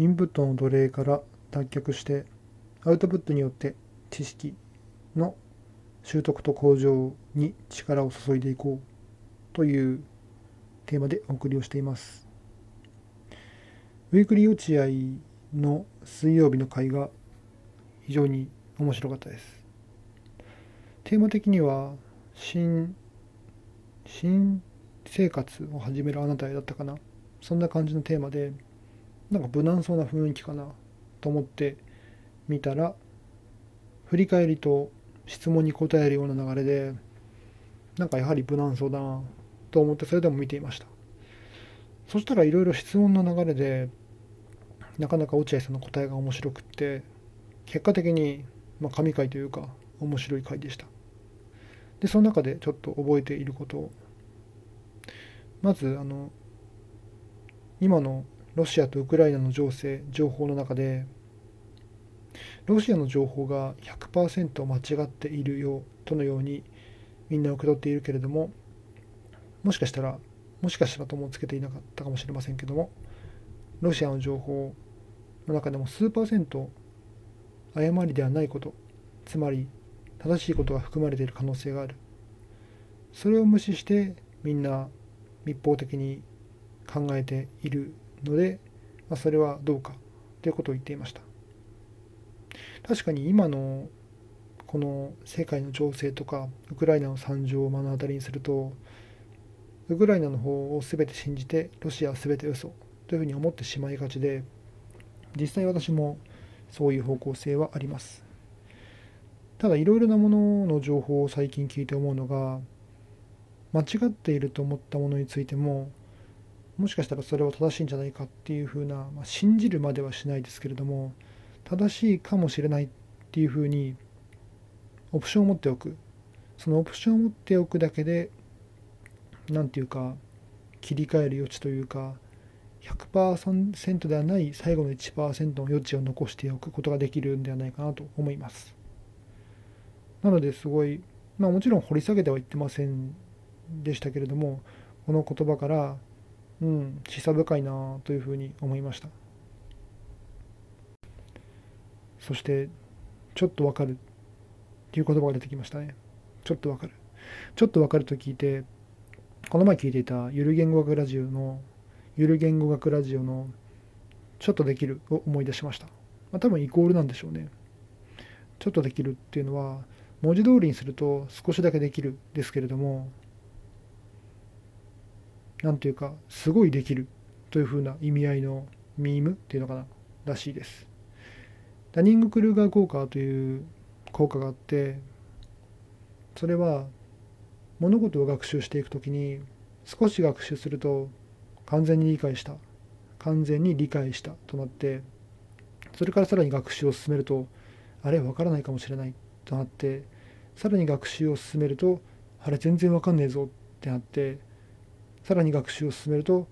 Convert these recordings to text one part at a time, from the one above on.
インプットの奴隷から脱却してアウトプットによって知識の習得と向上に力を注いでいこうというテーマでお送りをしています。ウィークリー落合の水曜日の会が非常に面白かったです。テーマ的には新新生活を始めるあなたへだったかなそんな感じのテーマでなんか無難そうな雰囲気かなと思って見たら振り返りと質問に答えるような流れでなんかやはり無難そうだなと思ってそれでも見ていました。そしたらいろいろ質問の流れでなかなか落合さんの答えが面白くって結果的に、まあ、神回というか面白い回でした。でその中でちょっと覚えていること。をまずあの今のロシアとウクライナの情勢情報の中でロシアの情報が100%間違っているよとのようにみんな受け取っているけれどももしかしたらもしかしたらともつけていなかったかもしれませんけどもロシアの情報の中でも数パーセント誤りではないことつまり正しいことが含まれている可能性がある。それを無視してみんな密法的に考えている。ので、まあ、それはどうかということを言っていました。確かに今のこの世界の情勢とかウクライナの惨状を目の当たりにするとウクライナの方を全て信じてロシアは全て嘘というふうに思ってしまいがちで実際私もそういう方向性はあります。ただいろいろなものの情報を最近聞いて思うのが間違っていると思ったものについてももしかしたらそれは正しいんじゃないかっていうふうな、まあ、信じるまではしないですけれども正しいかもしれないっていうふうにオプションを持っておく。そのオプションを持っておくだけで何て言うか切り替える余地というか100%ではない最後の1%の余地を残しておくことができるんではないかなと思います。なのですごいまあもちろん掘り下げては言ってませんでしたけれどもこの言葉からうん。示唆深いなというふうに思いました。そしてちょっとわかるっていう言葉が出てきましたね。ちょっとわかる。ちょっとわかると聞いてこの前聞いていたゆる言語学ラジオのゆる言語学ラジオのちょっとできるを思い出しました、まあ、多分イコールなんでしょうね。ちょっとできるっていうのは文字通りにすると少しだけできるですけれども何というかすごいできるというふうな意味合いのミームっていうのかならしいです。ダニング・クルーガー効果という効果があってそれは物事を学習していくときに少し学習すると完全に理解した完全に理解したとなってそれからさらに学習を進めるとあれ分からないかもしれないとなってさらに学習を進めるとあれ全然分かんねえぞってなってさらに学習を進めると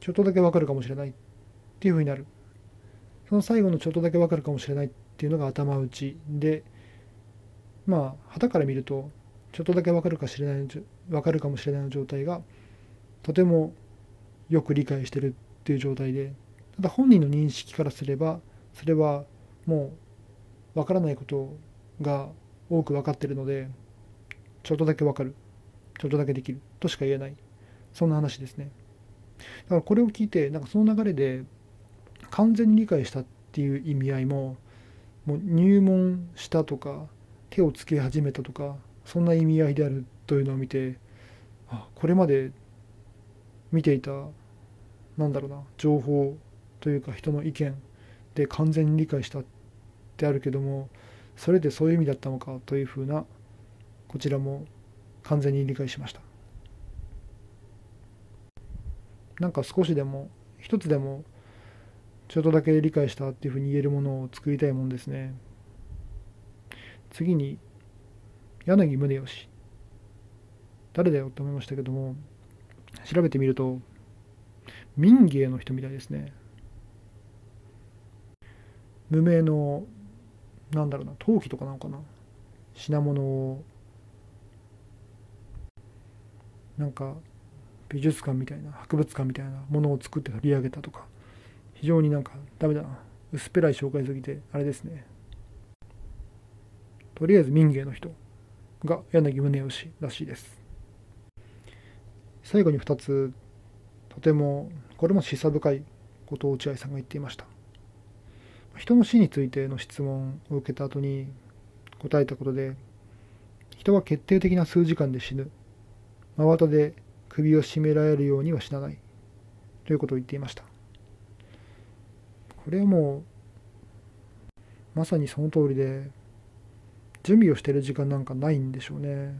ちょっとだけ分かるかもしれないっていうふうになる。その最後のちょっとだけ分かるかもしれないっていうのが頭打ちでまあ旗から見るとちょっとだけ分かるかしれない分かるかもしれないの状態がとてもよく理解してるっていう状態でただ本人の認識からすればそれはもう分からないことが多く分かってるのでちょっとだけ分かるちょっとだけできるとしか言えない。そんな話ですね。だからこれを聞いてなんかその流れで完全に理解したっていう意味合いももう入門したとか手をつけ始めたとかそんな意味合いであるというのを見てあこれまで見ていたなんだろうな情報というか人の意見で完全に理解したってあるけどもそれでそういう意味だったのかというふうなこちらも完全に理解しました。なんか少しでも一つでもちょっとだけ理解したっていうふうに言えるものを作りたいもんですね。次に柳宗悦。誰だよって思いましたけども調べてみると民芸の人みたいですね。無名のなんだろうな陶器とかなのかな。品物を。なんか美術館みたいな博物館みたいなものを作って取り上げたとか非常になんかダメだな。薄っぺらい紹介すぎてあれですね。とりあえず民芸の人が柳宗悦らしいです。最後に2つとてもこれも示唆深いことを落合さんが言っていました。人の死についての質問を受けた後に答えたことで人は決定的な数時間で死ぬ。真綿で首を絞められるようには死なない。ということを言っていました。これはもうまさにその通りで準備をしてる時間なんかないんでしょうね。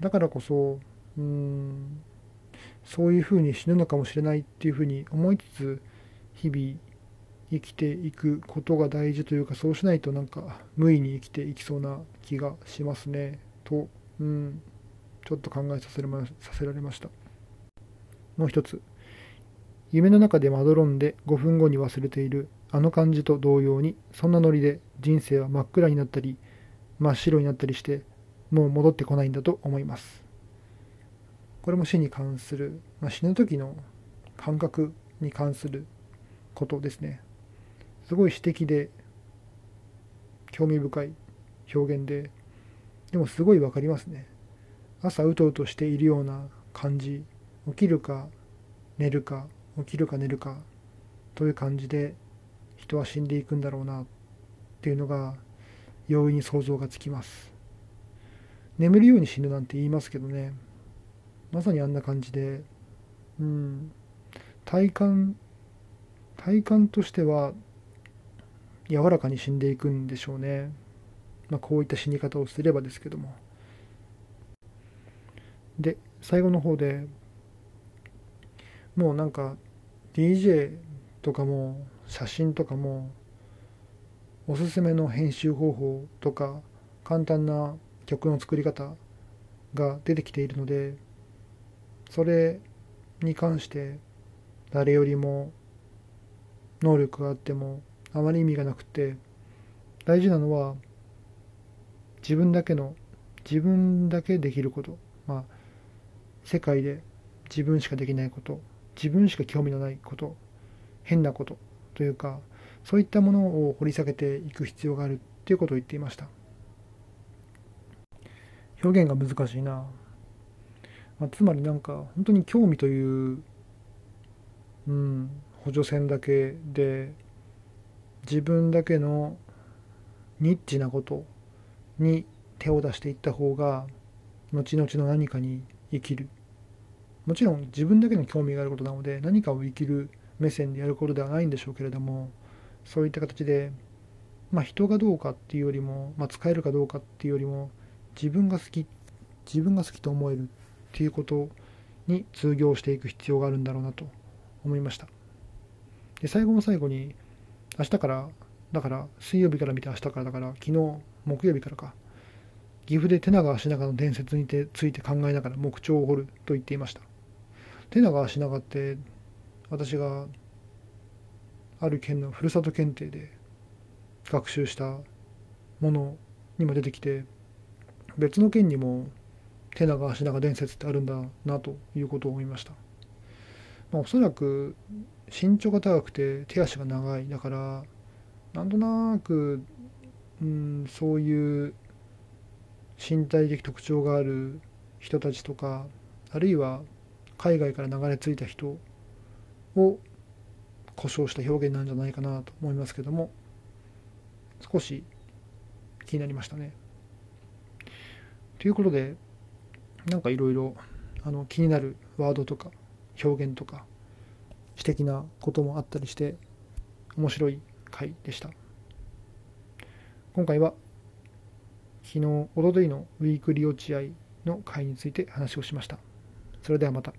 だからこそうんそういうふうに死ぬのかもしれないっていうふうに思いつつ日々生きていくことが大事というかそうしないとなんか無意に生きていきそうな気がしますね。と、うん、ちょっと考えさせまさせられました。もう一つ。夢の中でまどろんで5分後に忘れているあの感じと同様にそんなノリで人生は真っ暗になったり真っ白になったりしてもう戻ってこないんだと思います。これも死に関する、まあ、死ぬ時の感覚に関することですね。すごい詩的で興味深い表現ででもすごい分かりますね。朝うとうとしているような感じ。起きるか寝るか。起きるか寝るか。という感じで人は死んでいくんだろうなっていうのが容易に想像がつきます。眠るように死ぬなんて言いますけどね。まさにあんな感じで。うん。体感体感としては柔らかに死んでいくんでしょうね、まあ、こういった死に方をすればですけども。で最後の方でもうなんか DJ とかも写真とかもおすすめの編集方法とか簡単な曲の作り方が出てきているのでそれに関して誰よりも能力があってもあまり意味がなくて大事なのは自分だけの自分だけできること。まあ世界で自分しかできないこと自分しか興味のないこと変なことというかそういったものを掘り下げていく必要があるっていうことを言っていました。表現が難しいな、まあ、つまりなんか本当に興味という、うん、補助線だけで自分だけのニッチなことに手を出していった方が後々の何かに生きる。もちろん自分だけの興味があることなので何かを生きる目線でやることではないんでしょうけれどもそういった形で、まあ、人がどうかっていうよりも、まあ、使えるかどうかっていうよりも自分が好き自分が好きと思えるっていうことに通行していく必要があるんだろうなと思いました。で最後の最後に明日からだから水曜日から見て明日からだから昨日木曜日からか。岐阜で手長足長の伝説について考えながら木彫を彫ると言っていました。手長足長って私がある県のふるさと検定で学習したものにも出てきて別の県にも手長足長伝説ってあるんだなということを思いました、まあ、おそらく身長が高くて手足が長い。だからなんとなく、うん、そういう身体的特徴がある人たちとかあるいは海外から流れ着いた人を故障した表現なんじゃないかなと思いますけども少し気になりましたね。ということでなんかいろいろ気になるワードとか表現とか詩的なこともあったりして面白い回でした。今回は昨日、おとといのウィークリー落合の会について話をしました。それではまた。